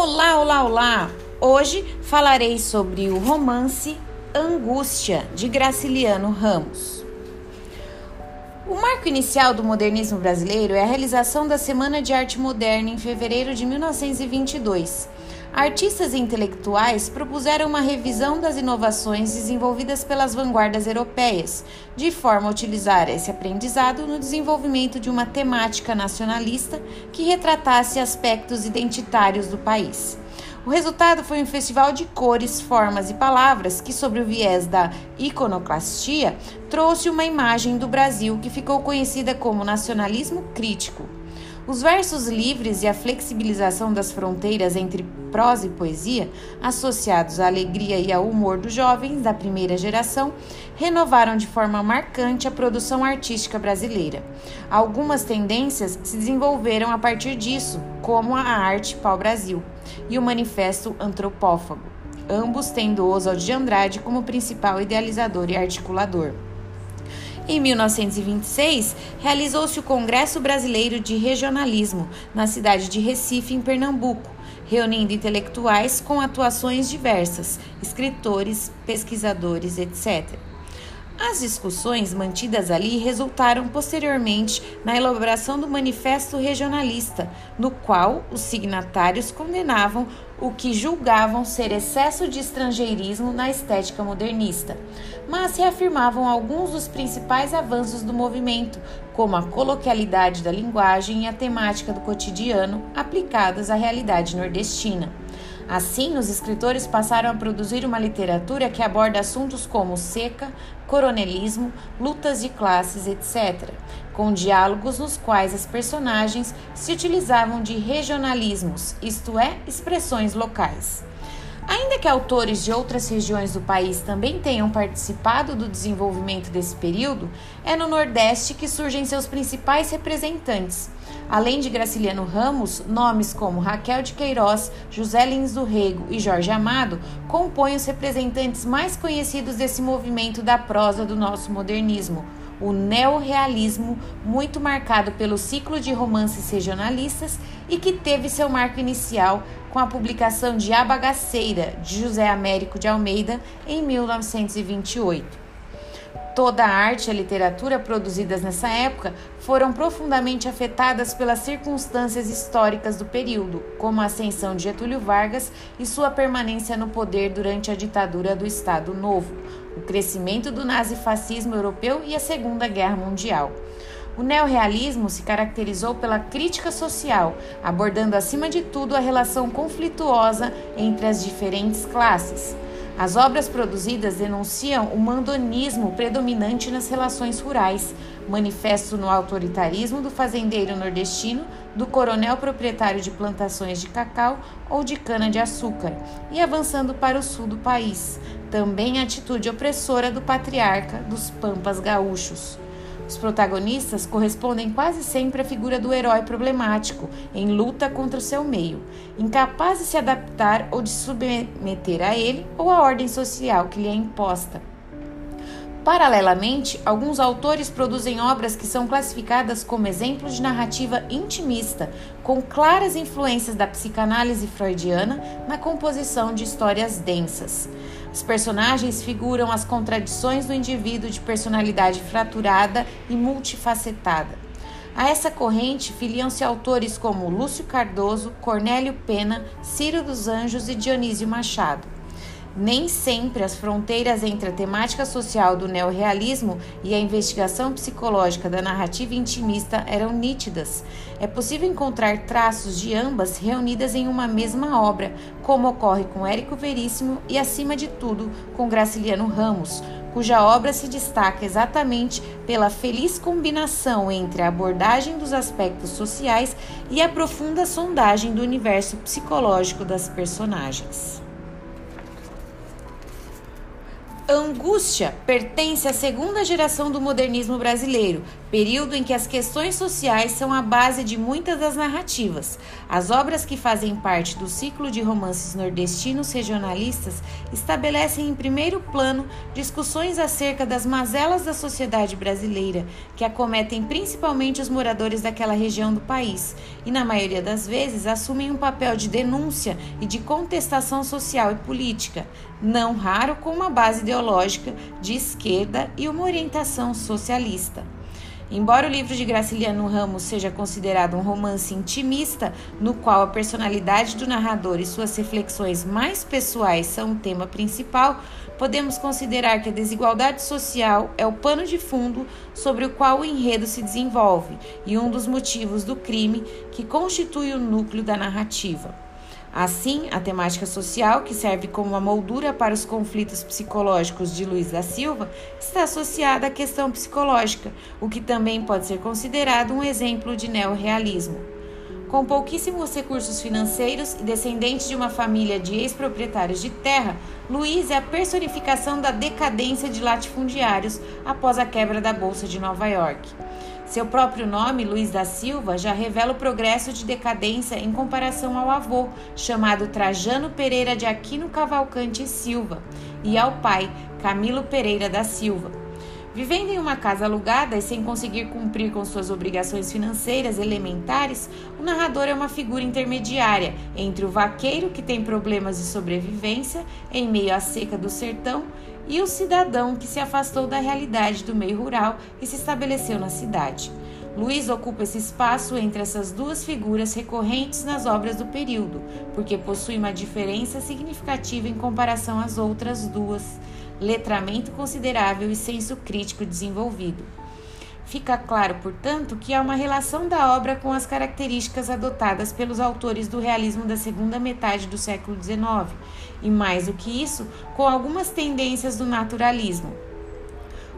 Olá, olá, olá! Hoje falarei sobre o romance Angústia de Graciliano Ramos. O marco inicial do modernismo brasileiro é a realização da Semana de Arte Moderna em fevereiro de 1922 Artistas e intelectuais propuseram uma revisão das inovações desenvolvidas pelas vanguardas europeias, de forma a utilizar esse aprendizado no desenvolvimento de uma temática nacionalista que retratasse aspectos identitários do país. O resultado foi um festival de cores, formas e palavras que, sobre o viés da iconoclastia, trouxe uma imagem do Brasil que ficou conhecida como nacionalismo crítico. Os versos livres e a flexibilização das fronteiras entre prosa e poesia, associados à alegria e ao humor dos jovens da primeira geração, renovaram de forma marcante a produção artística brasileira. Algumas tendências se desenvolveram a partir disso, como a arte pau-brasil e o manifesto antropófago, ambos tendo Oswald de Andrade como principal idealizador e articulador. Em 1926, realizou-se o Congresso Brasileiro de Regionalismo, na cidade de Recife, em Pernambuco, reunindo intelectuais com atuações diversas, escritores, pesquisadores, etc. As discussões mantidas ali resultaram posteriormente na elaboração do Manifesto Regionalista, no qual os signatários condenavam o que julgavam ser excesso de estrangeirismo na estética modernista, mas reafirmavam alguns dos principais avanços do movimento, como a coloquialidade da linguagem e a temática do cotidiano aplicadas à realidade nordestina. Assim, os escritores passaram a produzir uma literatura que aborda assuntos como seca, coronelismo, lutas de classes, etc., com diálogos nos quais as personagens se utilizavam de regionalismos, isto é, expressões locais. Ainda que autores de outras regiões do país também tenham participado do desenvolvimento desse período, é no Nordeste que surgem seus principais representantes. Além de Graciliano Ramos, nomes como Raquel de Queiroz, José Lins do Rego e Jorge Amado compõem os representantes mais conhecidos desse movimento da prosa do nosso modernismo, o neorrealismo, muito marcado pelo ciclo de romances regionalistas e que teve seu marco inicial com a publicação de A Bagaceira, de José Américo de Almeida, em 1928. Toda a arte e a literatura produzidas nessa época foram profundamente afetadas pelas circunstâncias históricas do período, como a ascensão de Getúlio Vargas e sua permanência no poder durante a ditadura do Estado Novo, o crescimento do nazifascismo europeu e a Segunda Guerra Mundial. O neorrealismo se caracterizou pela crítica social, abordando acima de tudo a relação conflituosa entre as diferentes classes. As obras produzidas denunciam o mandonismo predominante nas relações rurais, manifesto no autoritarismo do fazendeiro nordestino, do coronel proprietário de plantações de cacau ou de cana-de-açúcar, e avançando para o sul do país, também a atitude opressora do patriarca dos pampas gaúchos. Os protagonistas correspondem quase sempre à figura do herói problemático, em luta contra o seu meio, incapaz de se adaptar ou de submeter a ele ou à ordem social que lhe é imposta. Paralelamente, alguns autores produzem obras que são classificadas como exemplos de narrativa intimista, com claras influências da psicanálise freudiana na composição de histórias densas. Os personagens figuram as contradições do indivíduo de personalidade fraturada e multifacetada. A essa corrente filiam-se autores como Lúcio Cardoso, Cornélio Pena, Ciro dos Anjos e Dionísio Machado. Nem sempre as fronteiras entre a temática social do neorrealismo e a investigação psicológica da narrativa intimista eram nítidas. É possível encontrar traços de ambas reunidas em uma mesma obra, como ocorre com Érico Veríssimo e, acima de tudo, com Graciliano Ramos, cuja obra se destaca exatamente pela feliz combinação entre a abordagem dos aspectos sociais e a profunda sondagem do universo psicológico das personagens. Angústia pertence à segunda geração do modernismo brasileiro, período em que as questões sociais são a base de muitas das narrativas. As obras que fazem parte do ciclo de romances nordestinos regionalistas estabelecem em primeiro plano discussões acerca das mazelas da sociedade brasileira, que acometem principalmente os moradores daquela região do país, e na maioria das vezes assumem um papel de denúncia e de contestação social e política, não raro com uma base ideológica de esquerda e uma orientação socialista. Embora o livro de Graciliano Ramos seja considerado um romance intimista, no qual a personalidade do narrador e suas reflexões mais pessoais são o tema principal, podemos considerar que a desigualdade social é o pano de fundo sobre o qual o enredo se desenvolve e um dos motivos do crime que constitui o núcleo da narrativa. Assim, a temática social, que serve como uma moldura para os conflitos psicológicos de Luiz da Silva, está associada à questão psicológica, o que também pode ser considerado um exemplo de neorrealismo. Com pouquíssimos recursos financeiros e descendente de uma família de ex-proprietários de terra, Luiz é a personificação da decadência de latifundiários após a quebra da Bolsa de Nova York. Seu próprio nome, Luiz da Silva, já revela o progresso de decadência em comparação ao avô, chamado Trajano Pereira de Aquino Cavalcante Silva, e ao pai, Camilo Pereira da Silva. Vivendo em uma casa alugada e sem conseguir cumprir com suas obrigações financeiras elementares, o narrador é uma figura intermediária entre o vaqueiro que tem problemas de sobrevivência em meio à seca do sertão e o cidadão que se afastou da realidade do meio rural e se estabeleceu na cidade. Luiz ocupa esse espaço entre essas duas figuras recorrentes nas obras do período, porque possui uma diferença significativa em comparação às outras duas: letramento considerável e senso crítico desenvolvido. Fica claro, portanto, que há uma relação da obra com as características adotadas pelos autores do realismo da segunda metade do século XIX, e mais do que isso, com algumas tendências do naturalismo.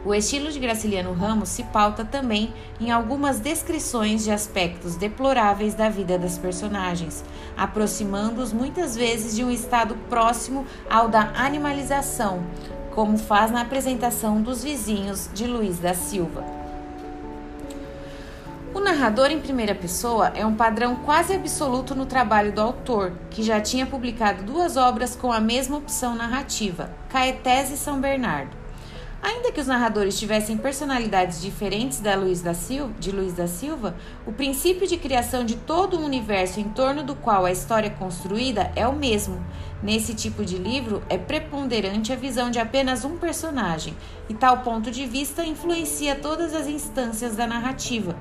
O estilo de Graciliano Ramos se pauta também em algumas descrições de aspectos deploráveis da vida das personagens, aproximando-os muitas vezes de um estado próximo ao da animalização, como faz na apresentação dos vizinhos de Luiz da Silva. Narrador em primeira pessoa é um padrão quase absoluto no trabalho do autor, que já tinha publicado duas obras com a mesma opção narrativa, Caetés e São Bernardo. Ainda que os narradores tivessem personalidades diferentes da Luiz da Silva, de Luiz da Silva, o princípio de criação de todo o universo em torno do qual a história é construída é o mesmo. Nesse tipo de livro, é preponderante a visão de apenas um personagem, e tal ponto de vista influencia todas as instâncias da narrativa.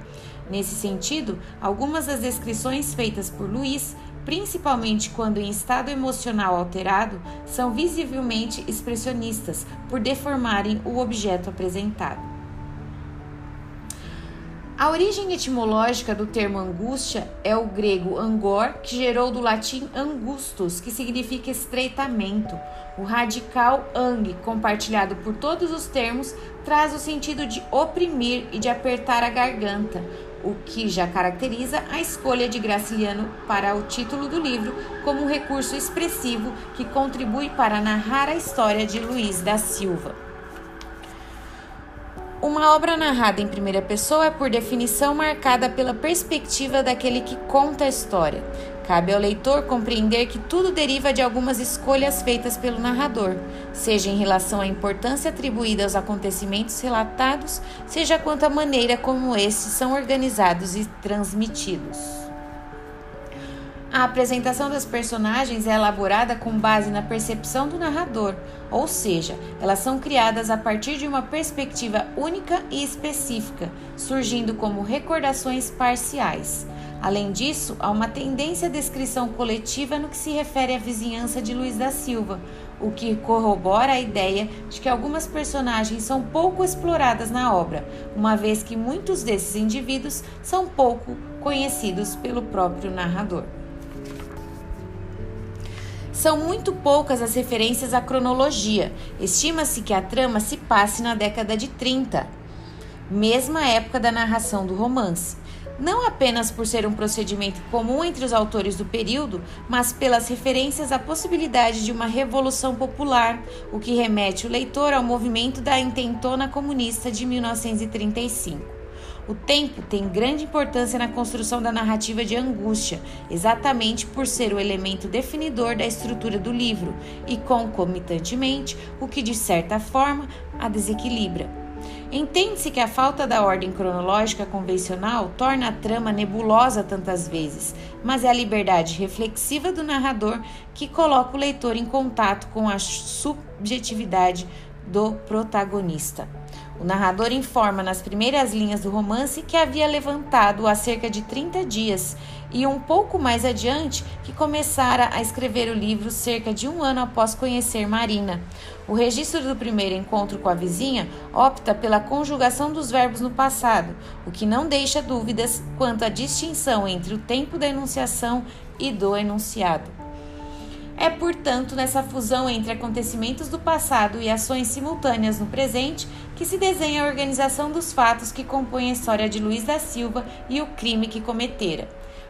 Nesse sentido, algumas das descrições feitas por Luiz, principalmente quando em estado emocional alterado, são visivelmente expressionistas por deformarem o objeto apresentado. A origem etimológica do termo angústia é o grego angor, que gerou do latim angustus, que significa estreitamento. O radical ang, compartilhado por todos os termos, traz o sentido de oprimir e de apertar a garganta, o que já caracteriza a escolha de Graciliano para o título do livro como um recurso expressivo que contribui para narrar a história de Luiz da Silva. Uma obra narrada em primeira pessoa é, por definição, marcada pela perspectiva daquele que conta a história. Cabe ao leitor compreender que tudo deriva de algumas escolhas feitas pelo narrador, seja em relação à importância atribuída aos acontecimentos relatados, seja quanto à maneira como estes são organizados e transmitidos. A apresentação das personagens é elaborada com base na percepção do narrador, ou seja, elas são criadas a partir de uma perspectiva única e específica, surgindo como recordações parciais. Além disso, há uma tendência à descrição coletiva no que se refere à vizinhança de Luiz da Silva, o que corrobora a ideia de que algumas personagens são pouco exploradas na obra, uma vez que muitos desses indivíduos são pouco conhecidos pelo próprio narrador. São muito poucas as referências à cronologia. Estima-se que a trama se passe na década de 30, mesma época da narração do romance. não apenas por ser um procedimento comum entre os autores do período, mas pelas referências à possibilidade de uma revolução popular, o que remete o leitor ao movimento da intentona comunista de 1935. O tempo tem grande importância na construção da narrativa de angústia, exatamente por ser o elemento definidor da estrutura do livro e, concomitantemente, o que de certa forma a desequilibra. Entende-se que a falta da ordem cronológica convencional torna a trama nebulosa tantas vezes, mas é a liberdade reflexiva do narrador que coloca o leitor em contato com a subjetividade do protagonista. O narrador informa nas primeiras linhas do romance que havia levantado há cerca de 30 dias e um pouco mais adiante que começara a escrever o livro cerca de um ano após conhecer Marina. O registro do primeiro encontro com a vizinha opta pela conjugação dos verbos no passado, o que não deixa dúvidas quanto à distinção entre o tempo da enunciação e do enunciado. É, portanto, nessa fusão entre acontecimentos do passado e ações simultâneas no presente que se desenha a organização dos fatos que compõem a história de Luiz da Silva e o crime que cometera.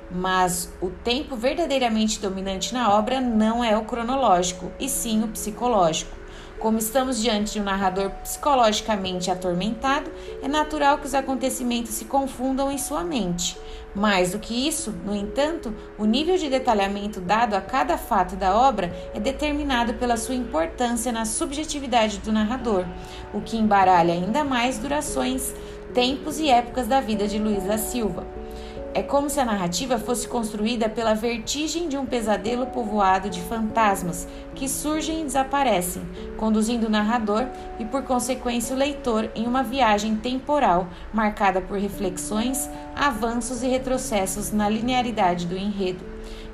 Mas o tempo verdadeiramente dominante na obra não é o cronológico, e sim o psicológico. Como estamos diante de um narrador psicologicamente atormentado, é natural que os acontecimentos se confundam em sua mente. Mais do que isso, no entanto, o nível de detalhamento dado a cada fato da obra é determinado pela sua importância na subjetividade do narrador, o que embaralha ainda mais durações, tempos e épocas da vida de Luiz da Silva. É como se a narrativa fosse construída pela vertigem de um pesadelo povoado de fantasmas que surgem e desaparecem, conduzindo o narrador e, por consequência, o leitor em uma viagem temporal marcada por reflexões, avanços e retrocessos na linearidade do enredo,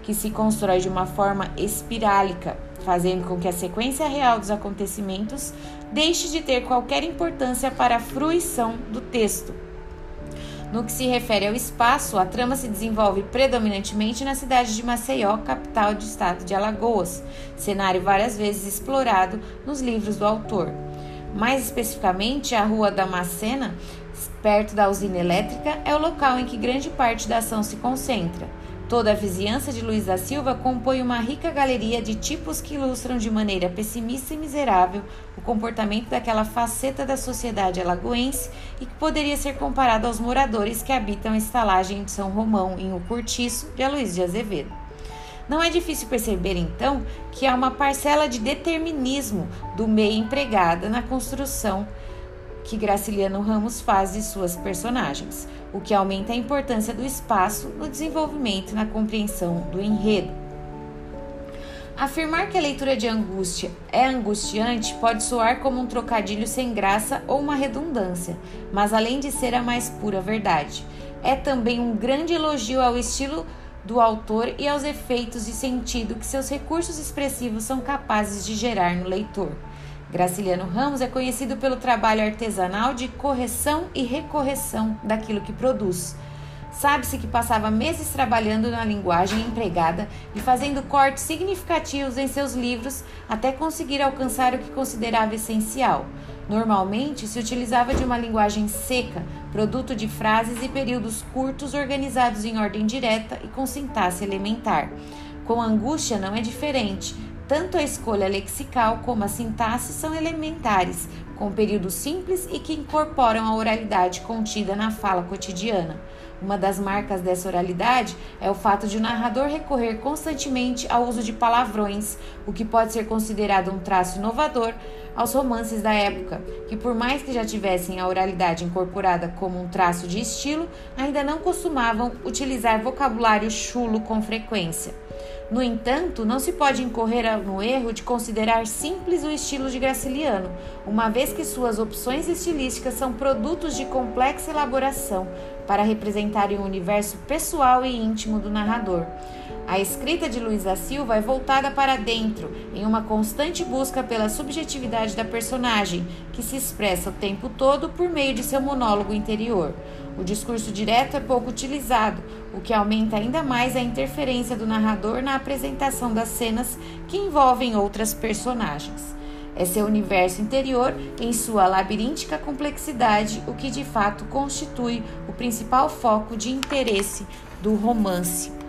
que se constrói de uma forma espirálica, fazendo com que a sequência real dos acontecimentos deixe de ter qualquer importância para a fruição do texto no que se refere ao espaço, a trama se desenvolve predominantemente na cidade de Maceió, capital do estado de Alagoas, cenário várias vezes explorado nos livros do autor. Mais especificamente, a Rua da Macena, perto da usina elétrica, é o local em que grande parte da ação se concentra. Toda a vizinhança de Luiz da Silva compõe uma rica galeria de tipos que ilustram de maneira pessimista e miserável o comportamento daquela faceta da sociedade alagoense e que poderia ser comparado aos moradores que habitam a estalagem de São Romão, em O Curtiço, de Aloysio de Azevedo. Não é difícil perceber, então, que há uma parcela de determinismo do meio empregada na construção que Graciliano Ramos faz de suas personagens, o que aumenta a importância do espaço no desenvolvimento e na compreensão do enredo. Afirmar que a leitura de angústia é angustiante pode soar como um trocadilho sem graça ou uma redundância, mas além de ser a mais pura verdade, é também um grande elogio ao estilo do autor e aos efeitos de sentido que seus recursos expressivos são capazes de gerar no leitor. Graciliano Ramos é conhecido pelo trabalho artesanal de correção e recorreção daquilo que produz. Sabe-se que passava meses trabalhando na linguagem empregada e fazendo cortes significativos em seus livros até conseguir alcançar o que considerava essencial. Normalmente se utilizava de uma linguagem seca, produto de frases e períodos curtos organizados em ordem direta e com sintaxe elementar. Com angústia não é diferente. Tanto a escolha lexical como a sintaxe são elementares, com períodos simples e que incorporam a oralidade contida na fala cotidiana. Uma das marcas dessa oralidade é o fato de o narrador recorrer constantemente ao uso de palavrões, o que pode ser considerado um traço inovador aos romances da época, que por mais que já tivessem a oralidade incorporada como um traço de estilo, ainda não costumavam utilizar vocabulário chulo com frequência. No entanto, não se pode incorrer no erro de considerar simples o estilo de Graciliano, uma vez que suas opções estilísticas são produtos de complexa elaboração para representarem o universo pessoal e íntimo do narrador. A escrita de Luiz da Silva é voltada para dentro, em uma constante busca pela subjetividade da personagem, que se expressa o tempo todo por meio de seu monólogo interior. O discurso direto é pouco utilizado, o que aumenta ainda mais a interferência do narrador na apresentação das cenas que envolvem outras personagens. É seu universo interior em sua labiríntica complexidade, o que de fato constitui o principal foco de interesse do romance.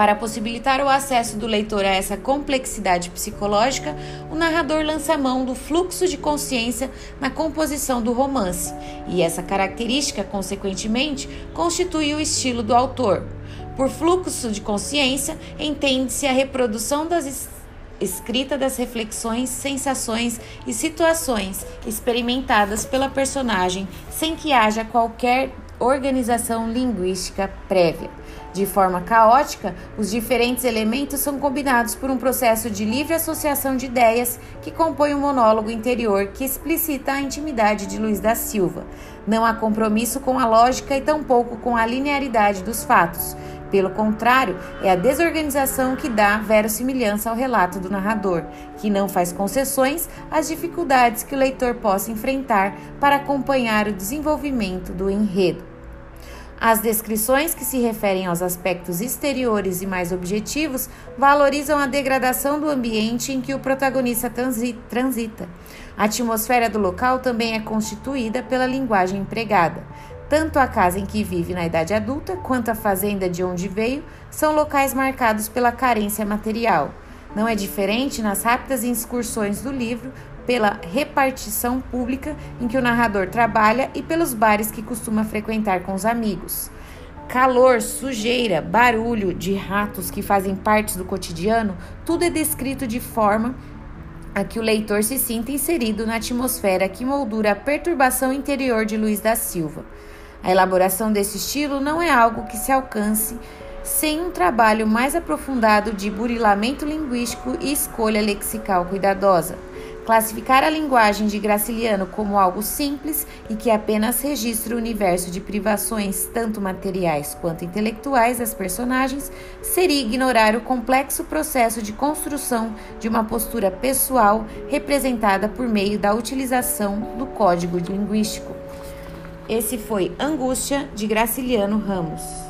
Para possibilitar o acesso do leitor a essa complexidade psicológica, o narrador lança mão do fluxo de consciência na composição do romance, e essa característica, consequentemente, constitui o estilo do autor. Por fluxo de consciência, entende-se a reprodução das escrita das reflexões, sensações e situações experimentadas pela personagem sem que haja qualquer organização linguística prévia. De forma caótica, os diferentes elementos são combinados por um processo de livre associação de ideias que compõe um monólogo interior que explicita a intimidade de Luiz da Silva. Não há compromisso com a lógica e tampouco com a linearidade dos fatos. Pelo contrário, é a desorganização que dá verossimilhança ao relato do narrador, que não faz concessões às dificuldades que o leitor possa enfrentar para acompanhar o desenvolvimento do enredo. As descrições que se referem aos aspectos exteriores e mais objetivos valorizam a degradação do ambiente em que o protagonista transita. A atmosfera do local também é constituída pela linguagem empregada. Tanto a casa em que vive na idade adulta quanto a fazenda de onde veio são locais marcados pela carência material. Não é diferente nas rápidas excursões do livro pela repartição pública em que o narrador trabalha e pelos bares que costuma frequentar com os amigos. Calor, sujeira, barulho de ratos que fazem parte do cotidiano, tudo é descrito de forma a que o leitor se sinta inserido na atmosfera que moldura a perturbação interior de Luiz da Silva. A elaboração desse estilo não é algo que se alcance sem um trabalho mais aprofundado de burilamento linguístico e escolha lexical cuidadosa. Classificar a linguagem de Graciliano como algo simples e que apenas registra o universo de privações, tanto materiais quanto intelectuais, das personagens, seria ignorar o complexo processo de construção de uma postura pessoal representada por meio da utilização do código linguístico. Esse foi Angústia de Graciliano Ramos.